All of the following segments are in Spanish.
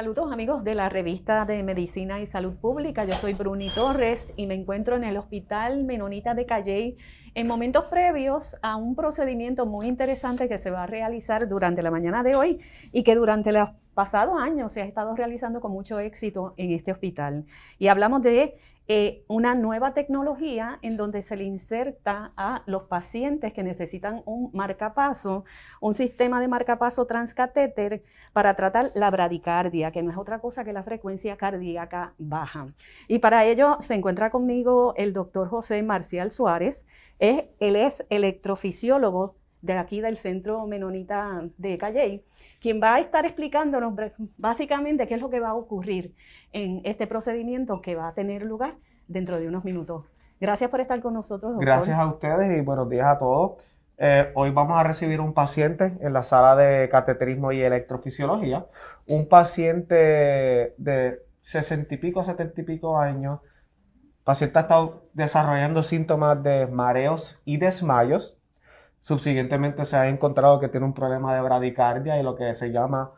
Saludos amigos de la revista de Medicina y Salud Pública. Yo soy Bruni Torres y me encuentro en el Hospital Menonita de Calley en momentos previos a un procedimiento muy interesante que se va a realizar durante la mañana de hoy y que durante los pasados años se ha estado realizando con mucho éxito en este hospital. Y hablamos de eh, una nueva tecnología en donde se le inserta a los pacientes que necesitan un marcapaso, un sistema de marcapaso transcatéter para tratar la bradicardia, que no es otra cosa que la frecuencia cardíaca baja. Y para ello se encuentra conmigo el doctor José Marcial Suárez. Es, él es electrofisiólogo de aquí del Centro Menonita de Calley quien va a estar explicándonos básicamente qué es lo que va a ocurrir en este procedimiento que va a tener lugar dentro de unos minutos. Gracias por estar con nosotros. Doctor. Gracias a ustedes y buenos días a todos. Eh, hoy vamos a recibir un paciente en la sala de cateterismo y electrofisiología, un paciente de 60 y pico, 70 y pico años. El paciente ha estado desarrollando síntomas de mareos y desmayos Subsiguientemente se ha encontrado que tiene un problema de bradicardia y lo que se llama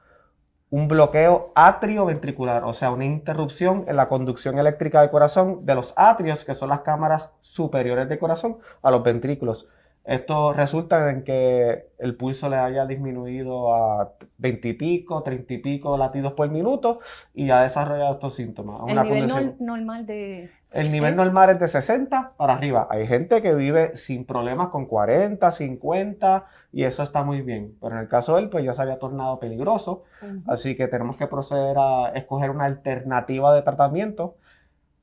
un bloqueo atrioventricular, o sea, una interrupción en la conducción eléctrica del corazón de los atrios, que son las cámaras superiores del corazón, a los ventrículos. Esto resulta en que el pulso le haya disminuido a 20 y pico, 30 y pico latidos por minuto y ha desarrollado estos síntomas. El nivel normal de... El nivel normal es de 60 para arriba. Hay gente que vive sin problemas con 40, 50 y eso está muy bien. Pero en el caso de él, pues ya se había tornado peligroso. Así que tenemos que proceder a escoger una alternativa de tratamiento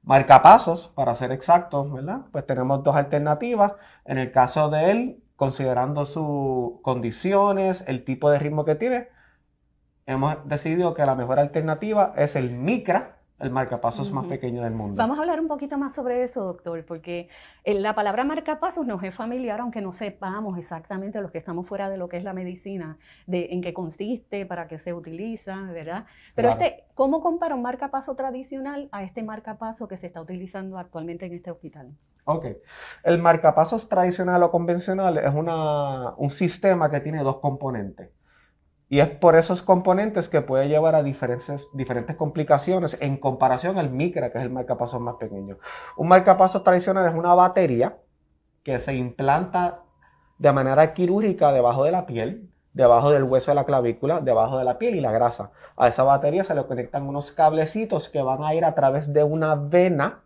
marcapasos, para ser exactos, ¿verdad? Pues tenemos dos alternativas. En el caso de él, considerando sus condiciones, el tipo de ritmo que tiene, hemos decidido que la mejor alternativa es el Micra, el marcapasos más pequeño del mundo. Vamos a hablar un poquito más sobre eso, doctor, porque eh, la palabra marcapasos nos es familiar, aunque no sepamos exactamente los que estamos fuera de lo que es la medicina, de en qué consiste, para qué se utiliza, ¿verdad? Pero este, ¿cómo compara un marcapaso tradicional a este marcapaso que se está utilizando actualmente en este hospital? Ok. El marcapasos tradicional o convencional es una, un sistema que tiene dos componentes. Y es por esos componentes que puede llevar a diferentes, diferentes complicaciones en comparación al micra, que es el marcapasos más pequeño. Un marcapasos tradicional es una batería que se implanta de manera quirúrgica debajo de la piel, debajo del hueso de la clavícula, debajo de la piel y la grasa. A esa batería se le conectan unos cablecitos que van a ir a través de una vena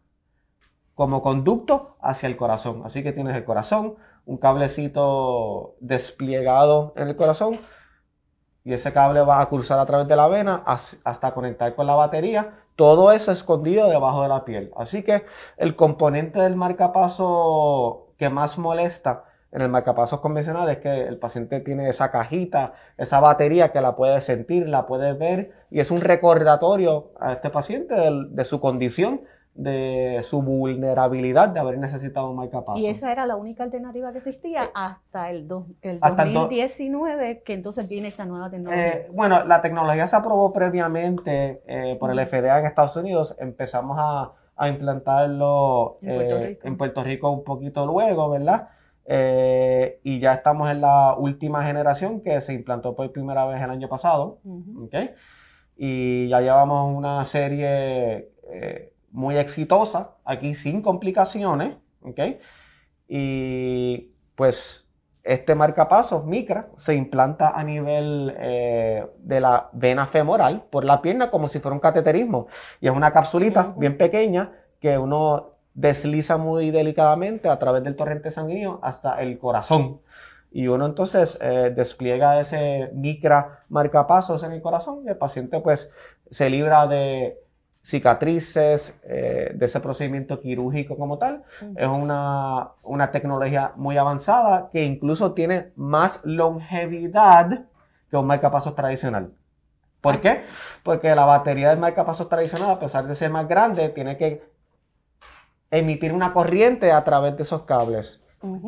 como conducto hacia el corazón. Así que tienes el corazón, un cablecito desplegado en el corazón y ese cable va a cruzar a través de la vena hasta conectar con la batería. Todo eso escondido debajo de la piel. Así que el componente del marcapaso que más molesta en el marcapasos convencional es que el paciente tiene esa cajita, esa batería que la puede sentir, la puede ver y es un recordatorio a este paciente de su condición de su vulnerabilidad de haber necesitado un marcapaso. Y esa era la única alternativa que existía hasta el, el 2019, que entonces viene esta nueva tecnología. Eh, bueno, la tecnología se aprobó previamente eh, por el FDA en Estados Unidos. Empezamos a, a implantarlo en Puerto, Rico un poquito luego, ¿verdad? Eh, y ya estamos en la última generación que se implantó por primera vez el año pasado. Y ya llevamos una serie muy exitosa, aquí sin complicaciones, ¿ok? Y pues este marcapasos micra se implanta a nivel eh, de la vena femoral por la pierna como si fuera un cateterismo. Y es una capsulita bien pequeña que uno desliza muy delicadamente a través del torrente sanguíneo hasta el corazón. Y uno entonces eh, despliega ese micra marcapasos en el corazón y el paciente pues se libra de cicatrices, eh, de ese procedimiento quirúrgico como tal. Es una, una, tecnología muy avanzada que incluso tiene más longevidad que un marcapasos tradicional. ¿Por qué? Porque la batería del marcapasos tradicional, a pesar de ser más grande, tiene que emitir una corriente a través de esos cables.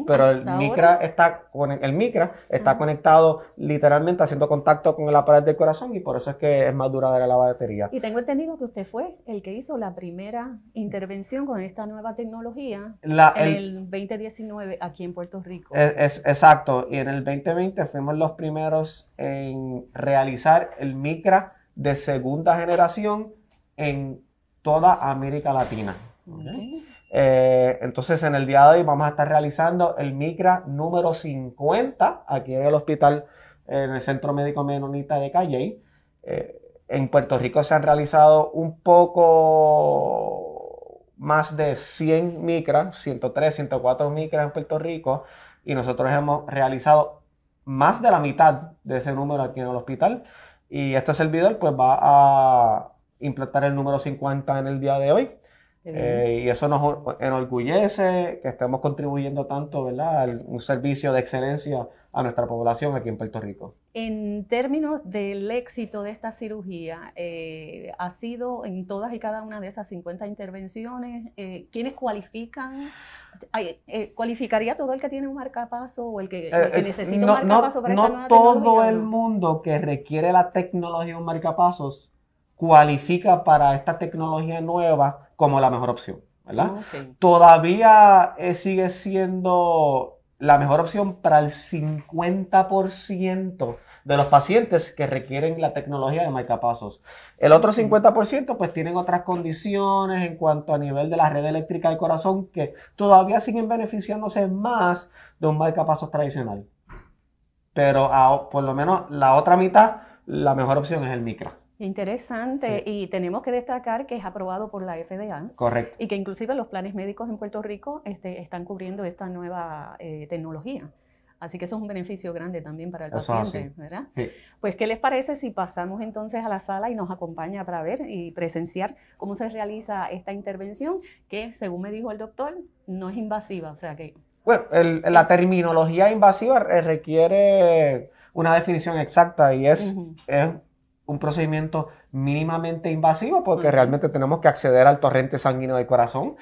Pero el micra, está, el micra está conectado literalmente haciendo contacto con la pared del corazón y por eso es que es más duradera la batería. Y tengo entendido que usted fue el que hizo la primera intervención con esta nueva tecnología en el, 2019 aquí en Puerto Rico. Es, exacto, y en el 2020 fuimos los primeros en realizar el micra de segunda generación en toda América Latina. Eh, entonces, en el día de hoy vamos a estar realizando el MICRA número 50 aquí en el hospital, en el Centro Médico Menonita de Calle. Eh, en Puerto Rico se han realizado un poco más de 100 MICRA, 103, 104 MICRA en Puerto Rico, y nosotros hemos realizado más de la mitad de ese número aquí en el hospital. Y este servidor pues va a implantar el número 50 en el día de hoy. Eh, y eso nos enorgullece que estemos contribuyendo tanto, ¿verdad?, un servicio de excelencia a nuestra población aquí en Puerto Rico. En términos del éxito de esta cirugía, eh, ¿ha sido en todas y cada una de esas 50 intervenciones? Eh, ¿Quiénes cualifican? ¿Cualificaría todo el que tiene un marcapaso o el que, necesita un marcapaso para no No todo el mundo que requiere la tecnología de un marcapasos cualifica para esta tecnología nueva como la mejor opción, ¿verdad? Todavía eh, sigue siendo la mejor opción para el 50% de los pacientes que requieren la tecnología de marcapasos. El otro 50% pues tienen otras condiciones en cuanto a nivel de la red eléctrica del corazón que todavía siguen beneficiándose más de un marcapasos tradicional. Pero por lo menos la otra mitad, la mejor opción es el micra. Interesante. Y tenemos que destacar que es aprobado por la FDA. Correcto. Y que inclusive los planes médicos en Puerto Rico este, están cubriendo esta nueva eh, tecnología. Así que eso es un beneficio grande también para el paciente, ¿verdad? Sí. Pues, ¿qué les parece si pasamos entonces a la sala y nos acompaña para ver y presenciar cómo se realiza esta intervención, que según me dijo el doctor, no es invasiva, o sea que... Bueno, la terminología invasiva requiere una definición exacta y es, es un procedimiento mínimamente invasivo porque realmente tenemos que acceder al torrente sanguíneo del corazón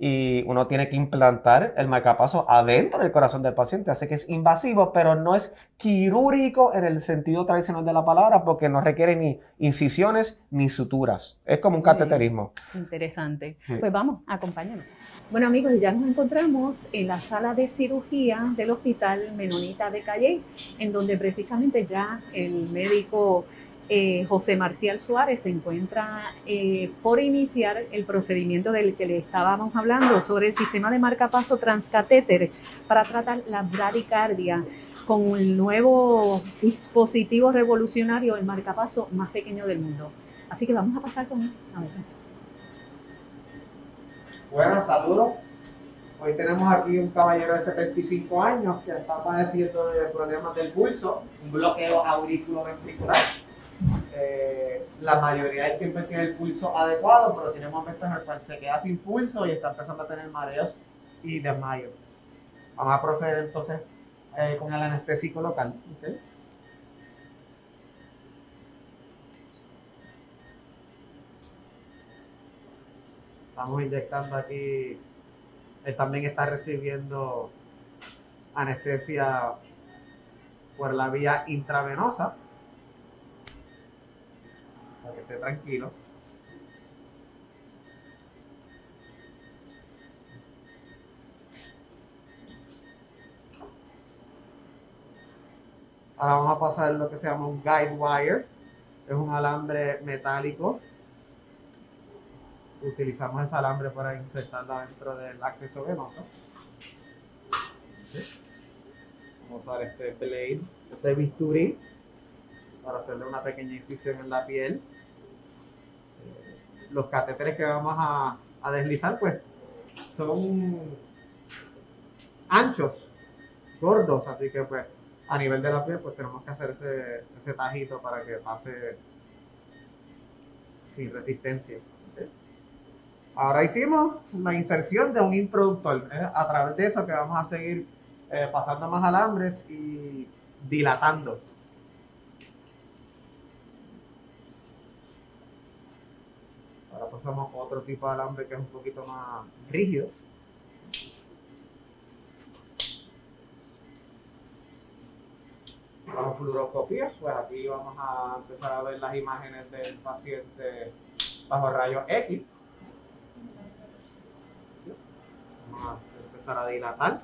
y uno tiene que implantar el marcapaso adentro del corazón del paciente. Así que es invasivo, pero no es quirúrgico en el sentido tradicional de la palabra porque no requiere ni incisiones ni suturas. Es como un cateterismo. Interesante. Pues vamos, acompáñanos. Bueno amigos, ya nos encontramos en la sala de cirugía del Hospital Menonita de Calle, en donde precisamente ya el médico eh, José Marcial Suárez se encuentra eh, por iniciar el procedimiento del que le estábamos hablando sobre el sistema de marcapaso transcatéter para tratar la bradicardia con el nuevo dispositivo revolucionario, el marcapaso más pequeño del mundo. Así que vamos a pasar con él. Buenas, saludos. Hoy tenemos aquí un caballero de 75 años que está padeciendo de problemas del pulso, un bloqueo auriculoventricular eh, la mayoría del tiempo tiene el pulso adecuado, pero tiene momentos en los cuales se queda sin pulso y está empezando a tener mareos y desmayos. Vamos a proceder entonces eh, con el anestésico local. Estamos inyectando aquí. Él también está recibiendo anestesia por la vía intravenosa que esté tranquilo. Ahora vamos a pasar lo que se llama un guide wire. Es un alambre metálico. Utilizamos ese alambre para insertarla dentro del acceso venoso. Vamos a usar este blade, este bisturí, para hacerle una pequeña incisión en la piel los catéteres que vamos a, deslizar, pues son anchos, gordos, así que pues a nivel de la piel, pues tenemos que hacer ese, tajito para que pase sin resistencia. Ahora hicimos la inserción de un introductor. ¿eh? A través de eso que vamos a seguir eh, pasando más alambres y dilatando usamos otro tipo de alambre que es un poquito más rígido. Vamos a fluoroscopía, pues aquí vamos a empezar a ver las imágenes del paciente bajo rayos X. Vamos a empezar a dilatar.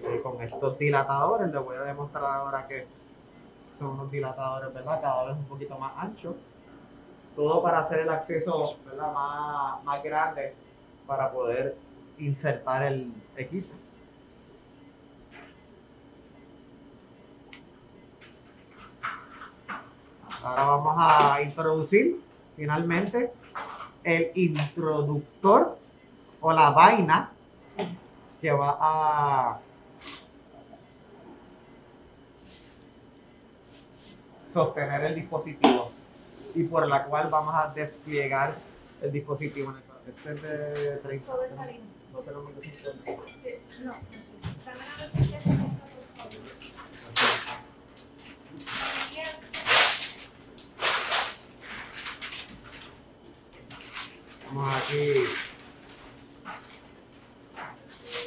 Y con estos dilatadores les voy a demostrar ahora que son unos dilatadores, ¿verdad? Cada vez un poquito más anchos. Todo para hacer el acceso. Más, más grande para poder insertar el equipo. Ahora vamos a introducir finalmente el introductor o la vaina que va a sostener el dispositivo y por la cual vamos a despliegar el dispositivo. Este es de 30. No tenemos que No. Vamos aquí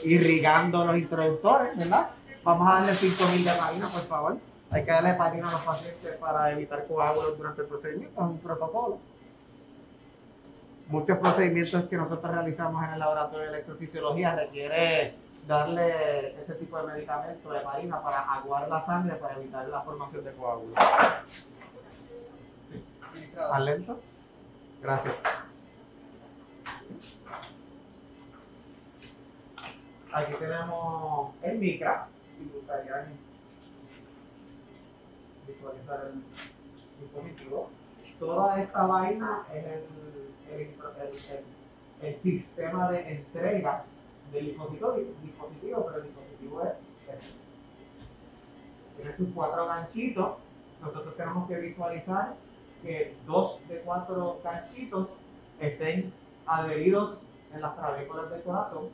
irrigando los introductores, ¿verdad? Vamos a darle 5000 de heparina, por favor. Hay que darle heparina a los pacientes para evitar coágulos durante el procedimiento, es un protocolo. Muchos procedimientos que nosotros realizamos en el laboratorio de electrofisiología requiere darle ese tipo de medicamento de heparina para aguar la sangre para evitar la formación de coágulos. ¿Más lento? Gracias. Aquí tenemos el micra, visualizar el dispositivo. Toda esta vaina es el, el, el- el- sistema de entrega del dispositivo, dispositivo, pero el dispositivo es este. Tiene sus cuatro ganchitos. Nosotros tenemos que visualizar que dos de cuatro ganchitos estén adheridos en las clavículas del corazón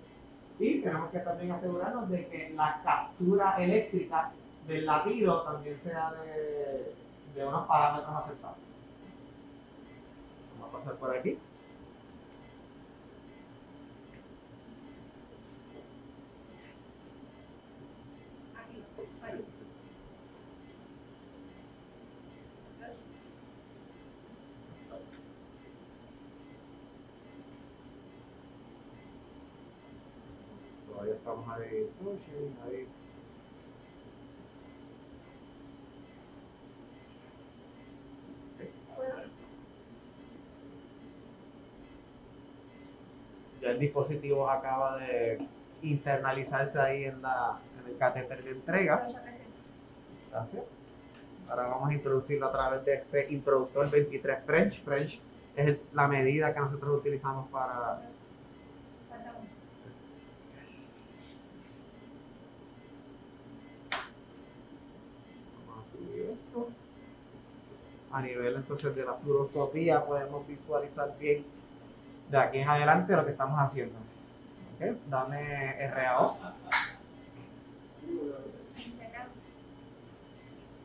y tenemos que también asegurarnos de que la captura eléctrica del latido también sea de, de unos parámetros aceptables. Vamos a pasar por aquí. Todavía estamos ahí. ahí. Ya el dispositivo acaba de internalizarse ahí en, la, en el catéter de entrega. Gracias. Ahora vamos a introducirlo a través de este introductor 23 French. French es la medida que nosotros utilizamos para Falta uno. Vamos a subir esto. A nivel entonces de la fluoroscopía podemos visualizar bien de aquí en adelante lo que estamos haciendo. Dame RAO. Encerrado.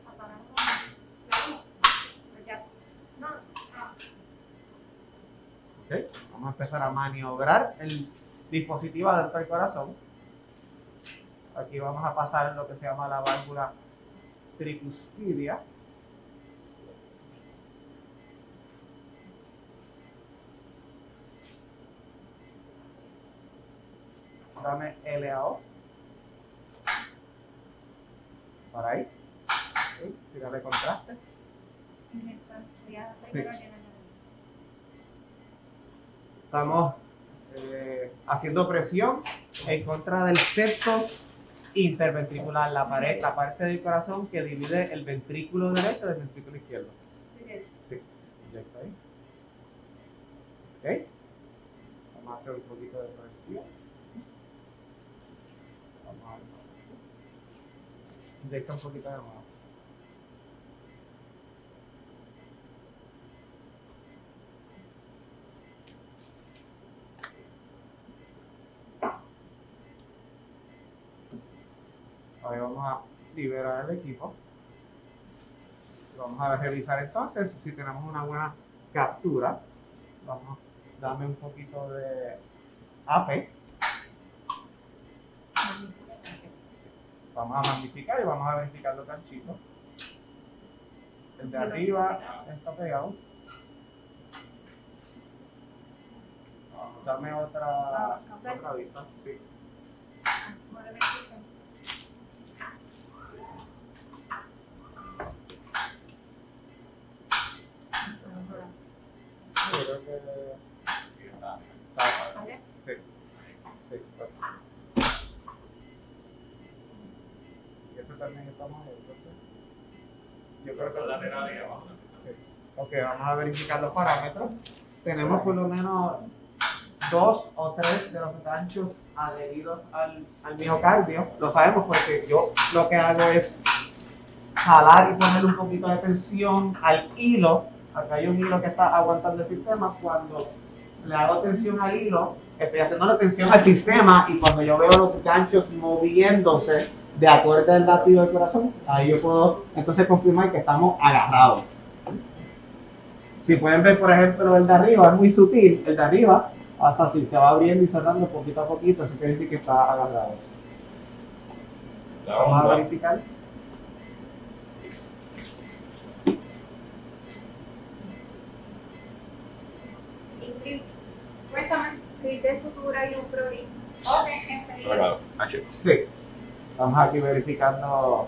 Apagamos. Pues ya. No. Ah. ¿Ok? Vamos a empezar a maniobrar el dispositivo adentro del corazón. Aquí vamos a pasar lo que se llama la válvula tricuspidia. Dame LAO. Por ahí. ¿Sí? Contraste. La- Estamos eh, haciendo presión en contra del septo interventricular, la, pared, la parte del corazón que divide el ventrículo derecho del ventrículo izquierdo. Sí, inyecta ahí. Ok. Vamos a hacer un poquito de presión. Vamos a ver. Inyecta un poquito de nuevo. Ahí vamos a liberar el equipo. Vamos a revisar entonces si tenemos una buena captura. Vamos dame un poquito de AP. Vamos a magnificar y vamos a verificar los ganchitos. El de arriba está pegado. Dame otra, otra vista. Sí. Creo que está, está, sí, sí, está. Y eso también estamos. Yo creo que Sí. Ok, vamos a verificar los parámetros. Tenemos por lo menos dos o tres de los ganchos adheridos al, al miocardio. Lo sabemos porque yo lo que hago es jalar y poner un poquito de tensión al hilo. Acá hay un hilo que está aguantando el sistema. Cuando le hago tensión al hilo, estoy haciendo la tensión al sistema y cuando yo veo los ganchos moviéndose de acuerdo al latido del corazón, ahí yo puedo entonces confirmar que estamos agarrados. Si pueden ver, por ejemplo, el de arriba es muy sutil. El de arriba pasa así, se va abriendo y cerrando poquito a poquito, así que dice que está agarrado. Vamos a verificar. Cuéntame, de sutura y un prori. Ok, enseguida. Sí. Estamos aquí verificando.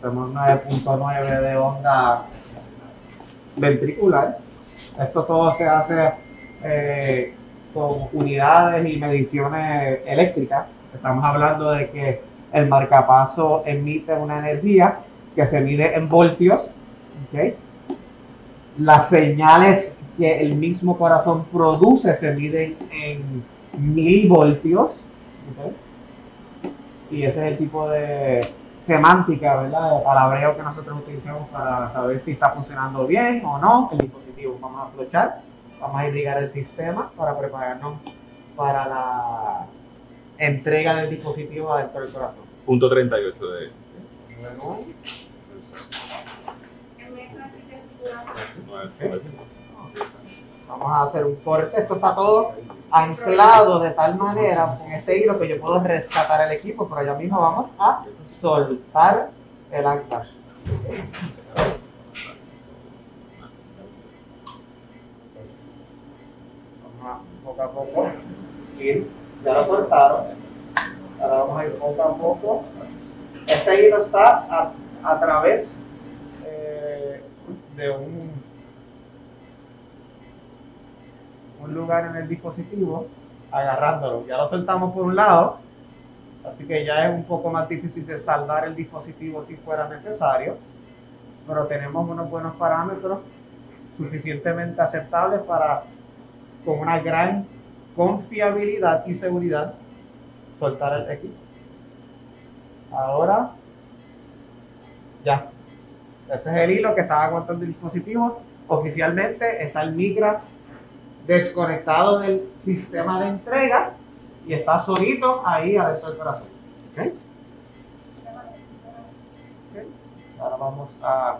Tenemos 9.9 de onda ventricular. Esto todo se hace eh, con unidades y mediciones eléctricas. Estamos hablando de que el marcapaso emite una energía que se mide en voltios. ¿ok? Las señales que el mismo corazón produce se miden en 1000 voltios. ¿okay? Y ese es el tipo de semántica, ¿verdad? De palabreo que nosotros utilizamos para saber si está funcionando bien o no el dispositivo. Vamos a aprovechar, vamos a irrigar el sistema para prepararnos para la entrega del dispositivo adentro del corazón. Punto 38 de... Bueno. 9.50 vamos a hacer un corte. Esto está todo anclado de tal manera con este hilo que yo puedo rescatar el equipo, pero ya mismo vamos a soltar el anclaje. Vamos a poco a poco ir, ya lo cortaron. Ahora vamos a ir poco a poco. Este hilo está a, través eh, de un un lugar en el dispositivo agarrándolo. Ya lo soltamos por un lado, así que ya es un poco más difícil de saldar el dispositivo si fuera necesario, pero tenemos unos buenos parámetros suficientemente aceptables para, con una gran confiabilidad y seguridad, soltar el equipo. Ahora, ya. Ese es el hilo que está aguantando el dispositivo. Oficialmente está el Migra desconectado del sistema de entrega y está solito ahí adentro del corazón. ¿Ok? Ok. Ahora vamos a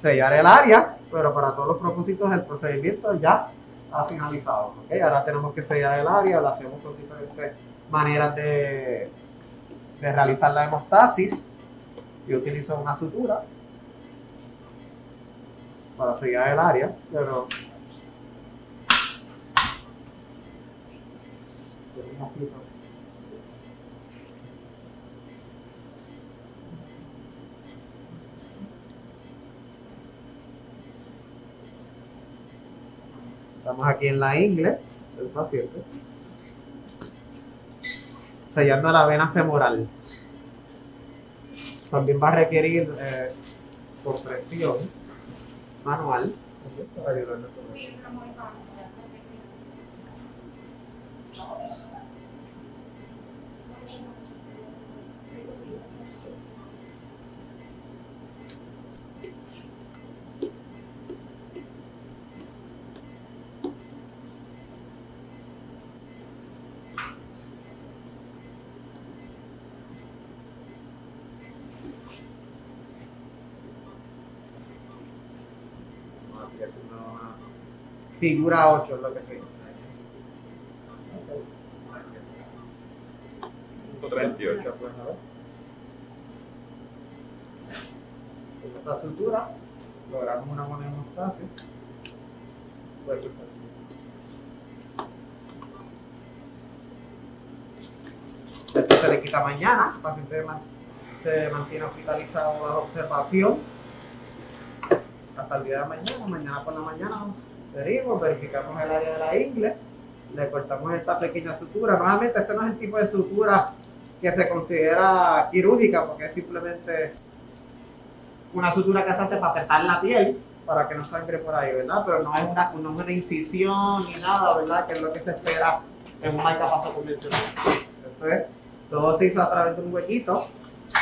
sellar el área, pero para todos los propósitos el procedimiento ya ha finalizado. ¿ok? Ahora tenemos que sellar el área, lo hacemos con diferentes maneras de, de realizar la hemostasis. Yo utilizo una sutura para sellar el área, pero Estamos aquí en la ingle del paciente, sellando la vena femoral. También va a requerir eh, compresión manual para ayudarnos con eso. Figura 8 es lo que se dice. 38. pues, a ver. Con esta sutura logramos una buena hemostasia. Pues, Esto se le quita mañana, el paciente se mantiene hospitalizado bajo observación hasta el día de mañana. Mañana por la mañana venimos, verificamos el área de la ingle, le cortamos esta pequeña sutura. Nuevamente, este no es el tipo de sutura que se considera quirúrgica porque es simplemente una sutura que se hace para apretar la piel para que no sangre por ahí, ¿verdad? Pero no es una, no es una incisión ni nada, ¿verdad? Que es lo que se espera en un marcapaso convencional. Esto es, todo se hizo a través de un huequito,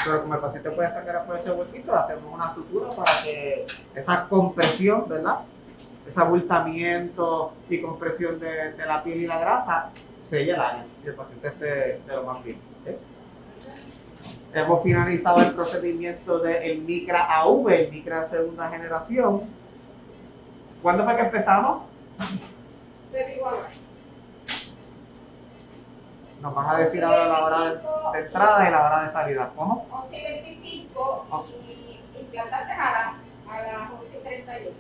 pero como el paciente puede sangrar por ese huequito, hacemos una sutura para que esa compresión, ¿verdad? Ese abultamiento y compresión de, de la piel y la grasa selle el área y el paciente esté de lo más bien. ¿ok? Hemos finalizado el procedimiento del Micra AV, el Micra de segunda generación. ¿Cuándo fue que empezamos? Nos van a decir ahora la hora de, de entrada y la hora de salida. ¿Cómo? 11 y 25 y implantarte a, la- a las 11 y 38.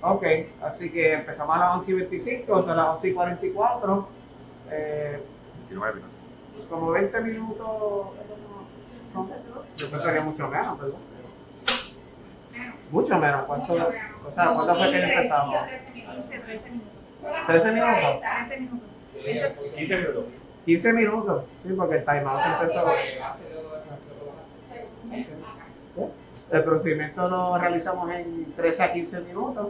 Ok, así que empezamos a las 11 y 25, o sea, a las 11 y 44. Eh, 19 minutos. como 20 minutos. ¿no? Yo pensaría mucho menos, ¿verdad? Menos. Mucho menos. ¿Cuánto, Mucho o menos. sea, ¿cuándo fue que 15, empezamos? 15, 13 minutos. 13 minutos. 13 minutos. 15 minutos. 15 minutos, sí, porque el timeout empezó. El procedimiento lo realizamos en 13 a 15 minutos.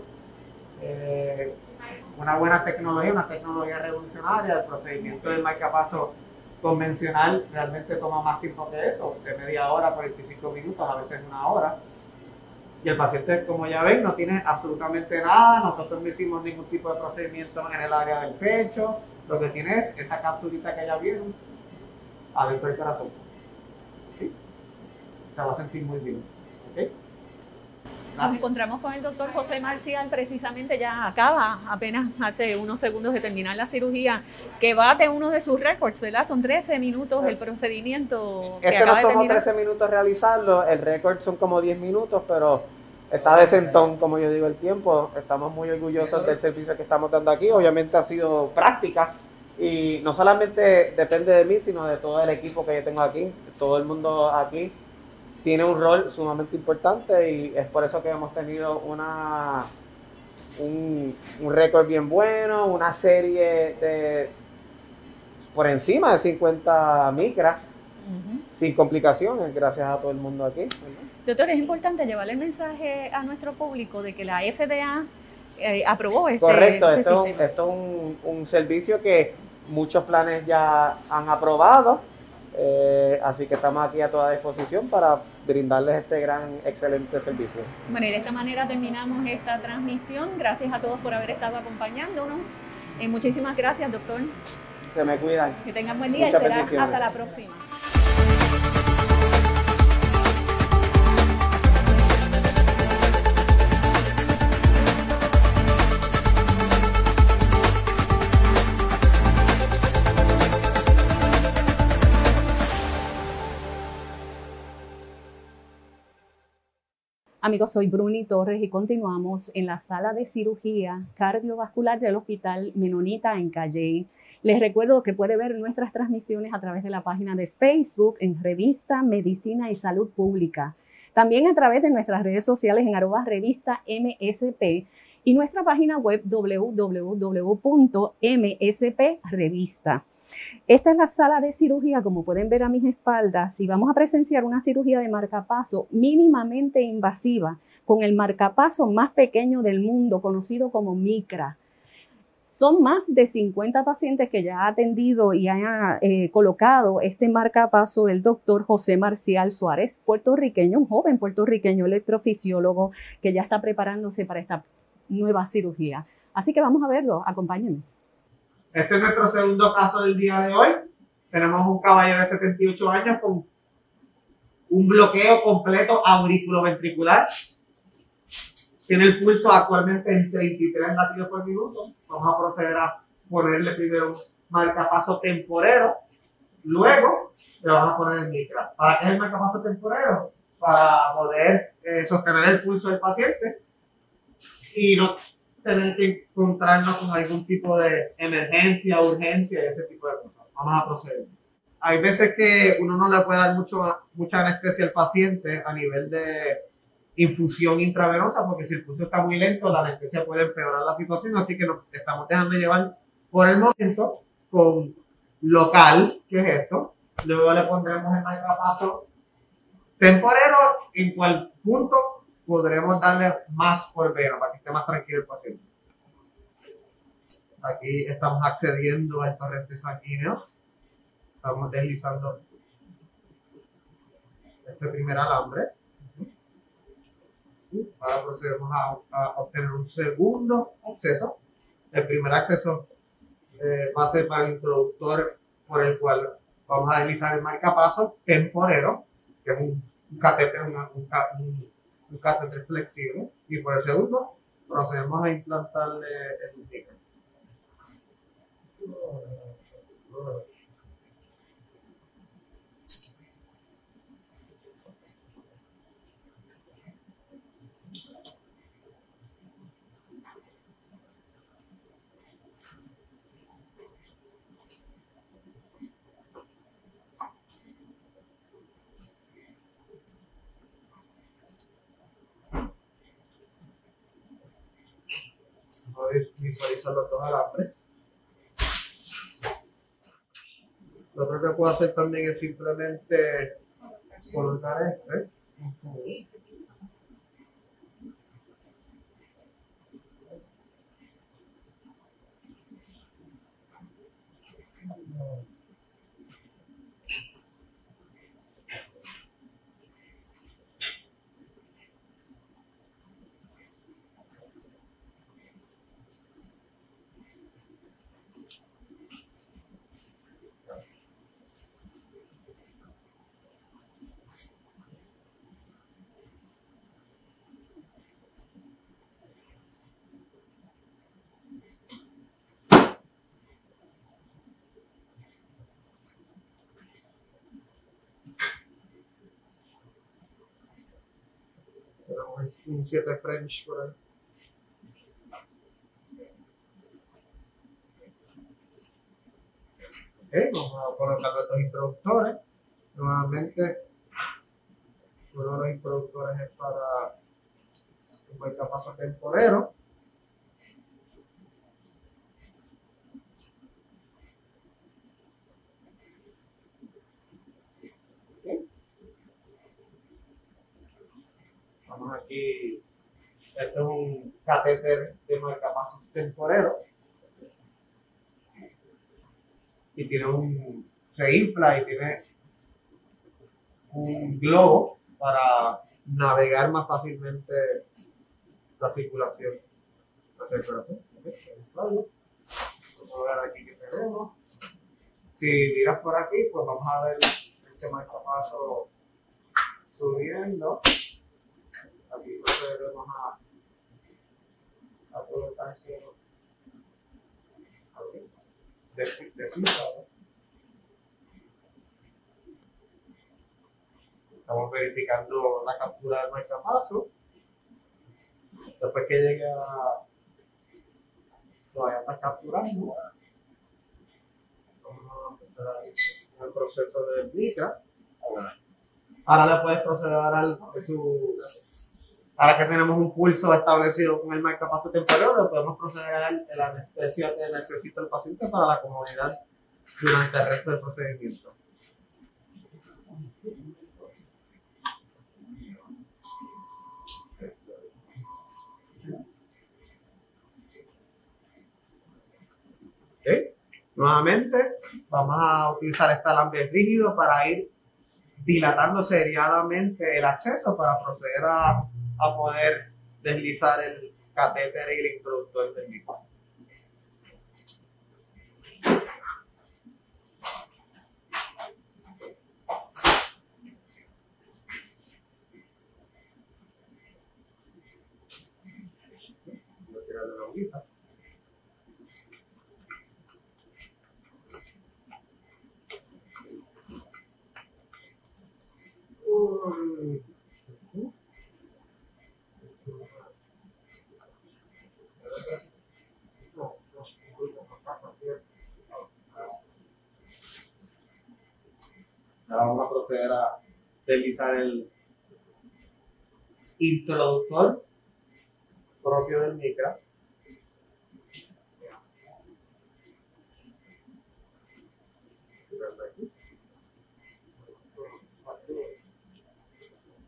Eh, una buena tecnología, una tecnología revolucionaria. El procedimiento del marcapaso convencional realmente toma más tiempo que eso, de media hora, 45 minutos, a veces una hora. Y el paciente, como ya ven, no tiene absolutamente nada. Nosotros no hicimos ningún tipo de procedimiento en el área del pecho. Lo que tiene es esa capsulita que ya vieron adentro del corazón. Se va a sentir muy bien. Nos encontramos con el doctor José Marcial, precisamente ya acaba, apenas hace unos segundos de terminar la cirugía, que bate uno de sus récords, ¿verdad? Son 13 minutos el procedimiento que Este acaba nos tomó terminar. 13 minutos realizarlo, el récord son como 10 minutos, pero está de sentón, como yo digo, el tiempo. Estamos muy orgullosos del servicio que estamos dando aquí. Obviamente ha sido práctica y no solamente depende de mí, sino de todo el equipo que yo tengo aquí. Todo el mundo aquí tiene un rol sumamente importante y es por eso que hemos tenido una un, un récord bien bueno, una serie de por encima de 50 micras sin complicaciones, gracias a todo el mundo aquí. ¿verdad? Doctor, es importante llevarle el mensaje a nuestro público de que la FDA eh, aprobó este, Correcto, este esto, es un- esto es un, un servicio que muchos planes ya han aprobado, eh, así que estamos aquí a toda disposición para brindarles este gran, excelente servicio. Bueno, y de esta manera terminamos esta transmisión. Gracias a todos por haber estado acompañándonos. Eh, muchísimas gracias, doctor. Se me cuidan. Que tengan buen día Muchas y será hasta la próxima. Amigos, soy Bruni Torres y continuamos en la sala de cirugía cardiovascular del Hospital Menonita en Calley. Les recuerdo que puede ver nuestras transmisiones a través de la página de Facebook en Revista Medicina y Salud Pública. También a través de nuestras redes sociales en arroba revista MSP y nuestra página web www.msprevista. Esta es la sala de cirugía, como pueden ver a mis espaldas, y vamos a presenciar una cirugía de marcapaso mínimamente invasiva con el marcapaso más pequeño del mundo, conocido como micra. Son más de 50 pacientes que ya ha atendido y ha eh, colocado este marcapaso el doctor José Marcial Suárez, puertorriqueño, un joven puertorriqueño electrofisiólogo que ya está preparándose para esta nueva cirugía. Así que vamos a verlo, acompáñenme. Este es nuestro segundo caso del día de hoy. Tenemos un caballero de 78 años con un bloqueo completo auriculoventricular. tiene el pulso actualmente en 33 latidos por minuto. Vamos a proceder a ponerle primero un marcapaso temporero. Luego le vamos a poner el micra. ¿Para qué es el marcapaso temporero? Para poder eh, sostener el pulso del paciente y no tener que encontrarnos con algún tipo de emergencia, urgencia ese tipo de cosas. Vamos a proceder. Hay veces que uno no le puede dar mucho, mucha anestesia al paciente a nivel de infusión intravenosa, porque si el pulso está muy lento, la anestesia puede empeorar la situación, así que nos estamos dejando llevar por el momento con local, que es esto. Luego le pondremos el marcapaso temporero, en cual punto podremos darle más por vena para que esté más tranquilo el paciente. Aquí estamos accediendo al torrente sanguíneo. Estamos deslizando este primer alambre. Ahora procedemos a, obtener un segundo acceso. El primer acceso eh, va a ser para el introductor por el cual vamos a deslizar el marcapaso temporero, que es un, un catéter, un, un catéter flexible. Y por el segundo procedemos a implantarle el micro. visualizar los dos alambres. Lo otro que puedo hacer también es simplemente colocar este. Un 7 French por ahí. Okay, vamos a colocar los introductores. Nuevamente, uno de los introductores es para un marcapaso temporero. Vamos aquí, este es un catéter de marcapasos temporero y tiene un, se infla y tiene un globo para navegar más fácilmente la circulación el corazón. Vamos a ver aquí que tenemos. Si miras por aquí, pues vamos a ver este marcapaso subiendo. Aquí procedemos a, a colocar cielo. De, de Estamos verificando la captura del marcapaso. Después que llegue a. Todavía está capturando. Vamos a empezar el proceso de mica. Ahora le puedes proceder al su Ahora que tenemos un pulso establecido con el marcapaso temporal, podemos proceder a la anestesia que necesita el paciente para la comodidad durante el resto del procedimiento. Nuevamente, vamos a utilizar este alambre rígido para ir dilatando seriadamente el acceso para proceder a a poder deslizar el catéter y el introductor del bolsita. Vamos a proceder a deslizar el introductor propio del micra.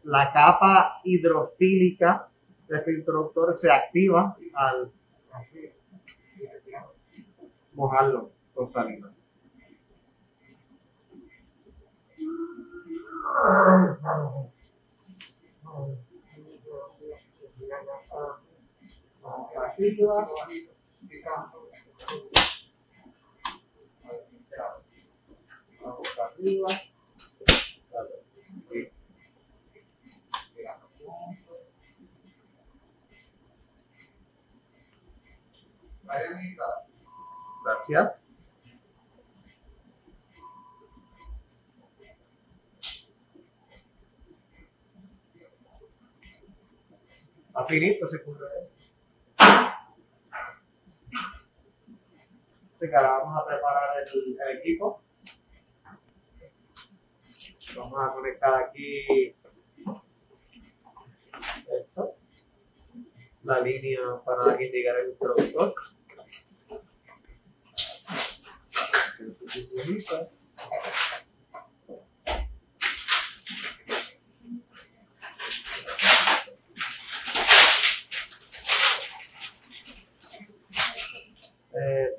La capa hidrofílica de este introductor se activa al mojarlo con salina. Vamos arriba. Gracias. Está finito ese curro. ¿eh? Ahora vamos a preparar el, el equipo. Vamos a conectar aquí esto. La línea para indicar el introductor.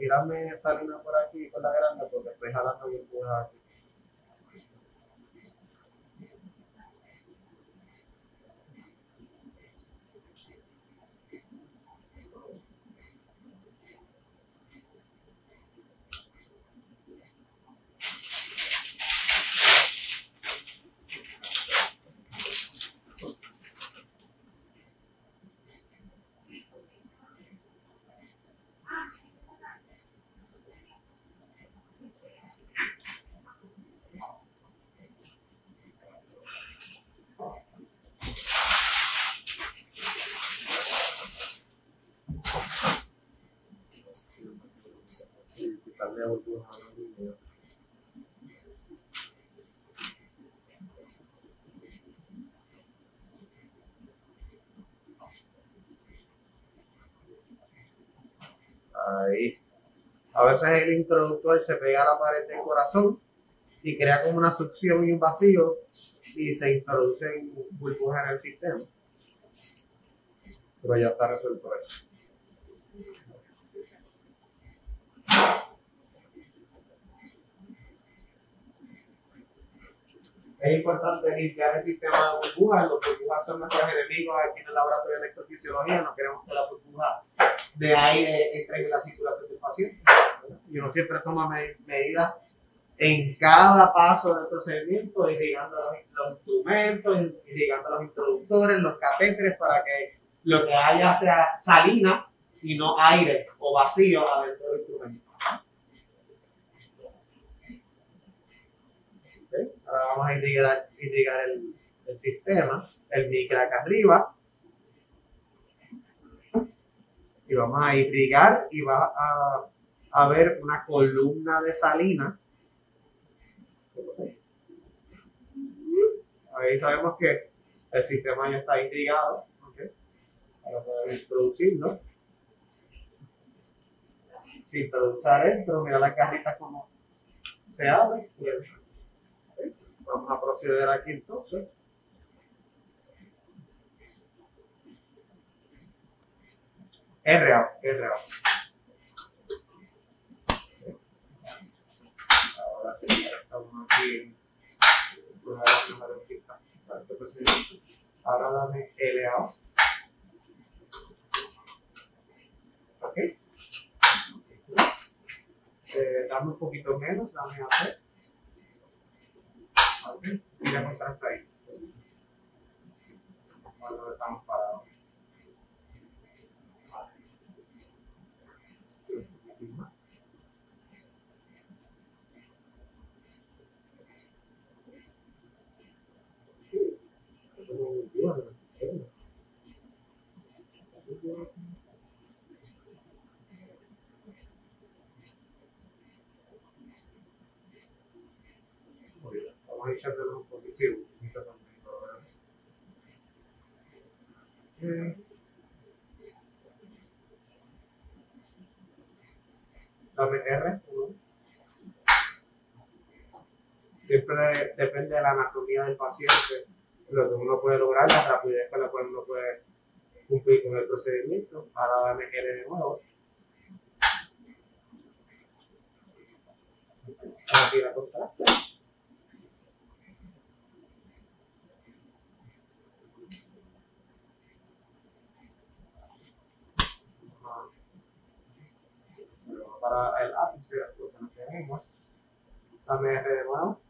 Tirarme esa línea por aquí con la grande porque estoy jalando bien aquí. Ahí. A veces el introductor se pega a la pared del corazón y crea como una succión y un vacío y se introducen burbujas en el sistema. Pero ya está resuelto eso. Es importante limpiar el sistema de burbujas. Los burbujas son nuestros enemigos aquí en el laboratorio de electrofisiología. No queremos que la burbuja de aire entre en la circulación del paciente. Y uno siempre toma me- medidas en cada paso del procedimiento, irrigando los, los instrumentos, irrigando los introductores, los catéteres, para que lo que haya sea salina y no aire o vacío adentro del instrumento. Ok, Ahora vamos a irrigar, el, sistema, el micra acá arriba. Y vamos a irrigar y va a, haber una columna de salina. Ahí sabemos que el sistema ya está irrigado. ok. Ahora podemos introducirlo. Se introduce adentro, mira las garritas como se abre. Vamos a proceder aquí entonces. RA, RA. Ahora sí, estamos aquí en de pista para este procedimiento. Ahora dame LA. Ok. Eh, dame un poquito menos, dame. Ok, ya contrasta ahí. Cuando estamos parados. ejemplo, el grupo que sigo, Dame R. Siempre depende de la anatomía del paciente, lo que uno puede lograr, la rapidez con la cual uno puede cumplir con el procedimiento. Ahora dame R de nuevo. Ahora tira contraste. Tenemos. Dame de nuevo.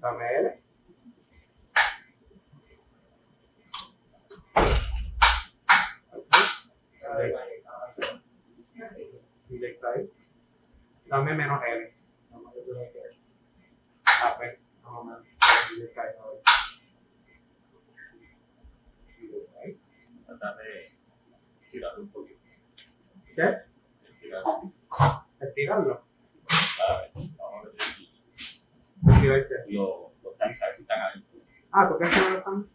Dame. Dame menos L. Ah, pues, vamos Tratar de tirarlo un poquito. ¿Qué? Tirarlo. Estirarlo. Ah, ¿por qué no están?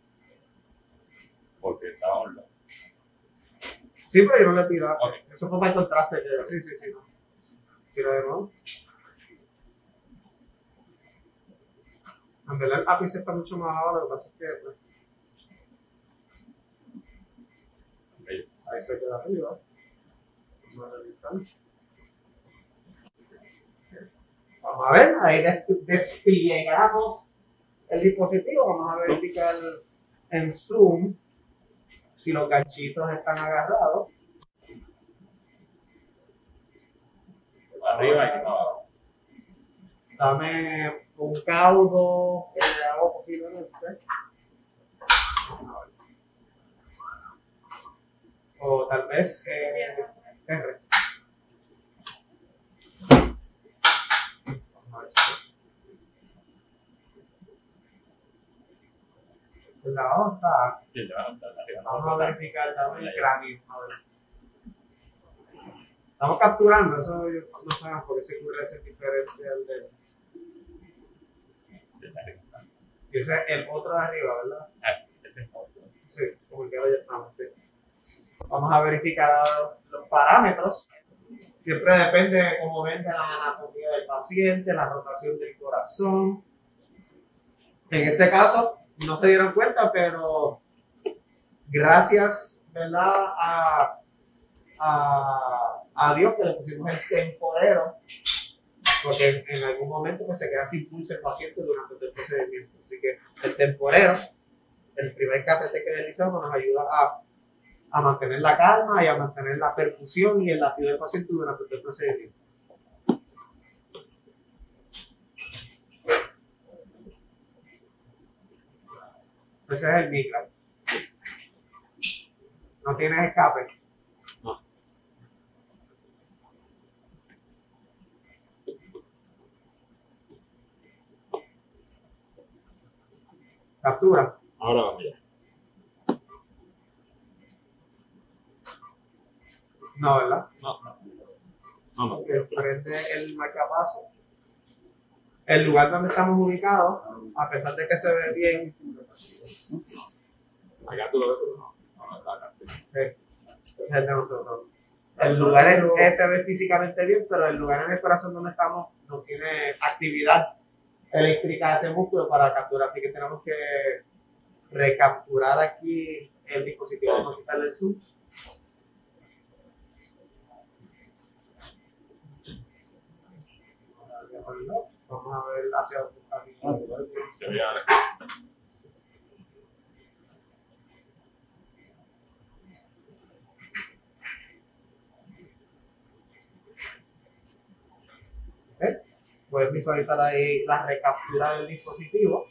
Porque. Sí, pero yo no le he tirado. Eso fue para el contraste. Sí, sí, sí. De nuevo. En verdad el ápice está mucho más abajo, lo que pasa es que pues, Ahí. se queda arriba. Vamos a revisar. Vamos a ver, ahí des- despliegamos el dispositivo. Vamos a verificar en zoom si los ganchitos están agarrados. Arriba y abajo. Dame un caudo que le hago posiblemente. O tal vez eh, R. Vamos a ver si- El lavado está. Sí, le van a. Vamos a verificar dame el cráneo. A ver. Estamos capturando, eso yo no sabemos por qué ese QRS es diferente al de. Arriba. Y ese es el otro de arriba, ¿verdad? Ah, este es otro. Sí, como que ya estamos. sí. Vamos a verificar ahora los parámetros. Siempre depende de cómo ven de la anatomía del paciente, la rotación del corazón. En este caso, no se dieron cuenta, pero gracias ¿verdad? A, a, a Dios que le pusimos el temporero, porque en, algún momento pues, se queda sin pulso el paciente durante todo el procedimiento. Así que el temporero, el primer catéter que deslizamos, nos ayuda a, a mantener la calma y a mantener la perfusión y el latido del paciente durante todo el procedimiento. Ese es el micro. No tienes escape. No. Captura. Ahora vamos ya. No, ¿verdad? No, no. No, no. que prende el marcapaso. El lugar donde estamos ubicados, a pesar de que se ve bien, Acá tú lo ves, pero no. No, no está acá. eh, es el de nosotros. El lugar es, es- se ve físicamente bien, pero el lugar en el corazón donde estamos no tiene actividad eléctrica de ese músculo para capturar, así que tenemos que recapturar aquí el dispositivo, vamos a quitarle el zoom. Vamos a ver hacia dónde está puedes visualizar ahí la recaptura del dispositivo.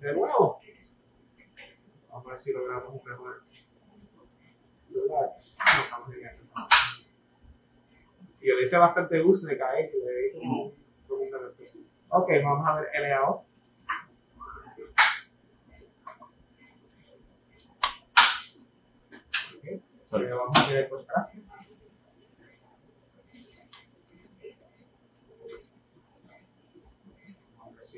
De nuevo. Vamos a ver si logramos un mejor si yo le hice bastante gusto de caer, le Ok, vamos a ver LAO. Okay. Vamos a ver el contraste.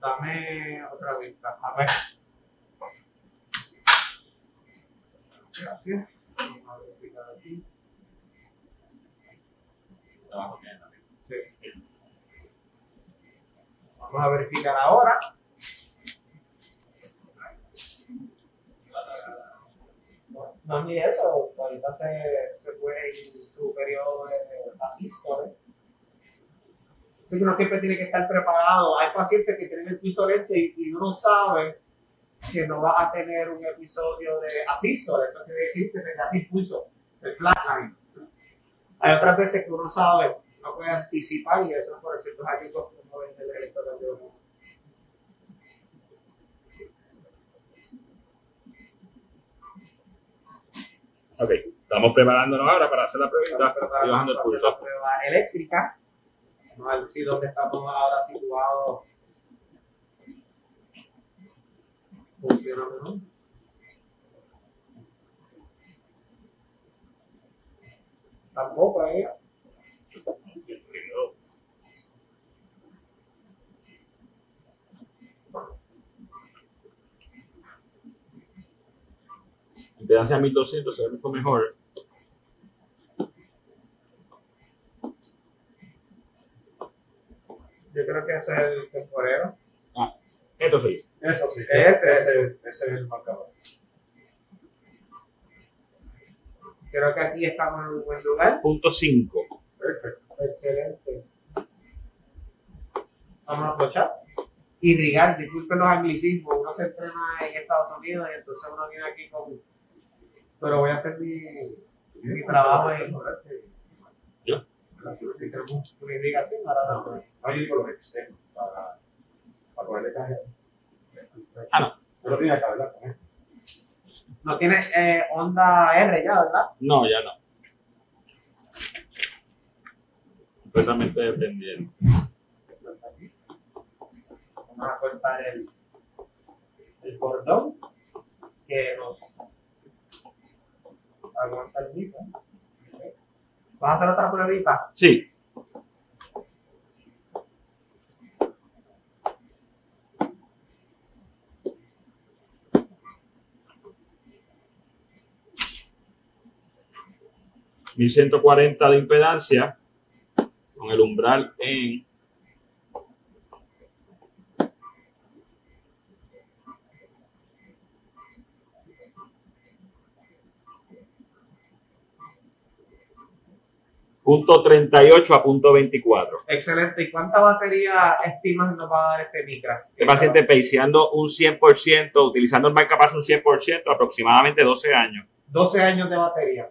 Dame otra vista. A ver. Gracias. Vamos a verificar aquí. Vamos a verificar ahora. No es ni eso, ahorita se, se puede ir su periodo de. Así que uno siempre tiene que estar preparado. Hay pacientes que tienen el piso lento y, y uno sabe que no va a tener un episodio de asístole. Eso quiere decir que se da sin pulso, el flatline. Hay otras veces que uno sabe, no puede anticipar y eso es por ciertos hallazgos que uno ve en el electrocardiograma. Ok, estamos preparándonos ahora para hacer la prueba. Estoy bajando el hacer la pulso. prueba eléctrica. Vamos a ver si donde estamos ahora situados funciona mejor. Tampoco ahí. Impedancia 1200 se ve mucho mejor. Yo creo que ese es el temporero. Esto sí. Eso sí, Ese. ese, ese es el marcador. Creo que aquí estamos en un buen lugar. Punto 5. Perfecto. Excelente. Vamos a aprovechar. Irrigar, disculpen los anglicismos, uno se entrena en Estados Unidos y entonces uno viene aquí con. Pero voy a hacer mi, mi trabajo en. ¿Yo? Si tenemos una irrigación, ahora no. No, yo digo los extremos para, para ponerle caja. Ah, no. No lo tiene acá, ¿verdad? No tiene eh, onda R ya, ¿verdad? No, ya no. Completamente dependiente. Vamos a cortar el, el cordón que nos aguanta el mismo. ¿Vas a hacer otra pruebita? Sí. ¿1140 de impedancia con el umbral en punto 38 a punto 24. Excelente. ¿Y cuánta batería estimas nos va a dar este micra? Este paciente peiciando un 100%, utilizando el marcapaso un 100%, aproximadamente 12 años. 12 años de batería.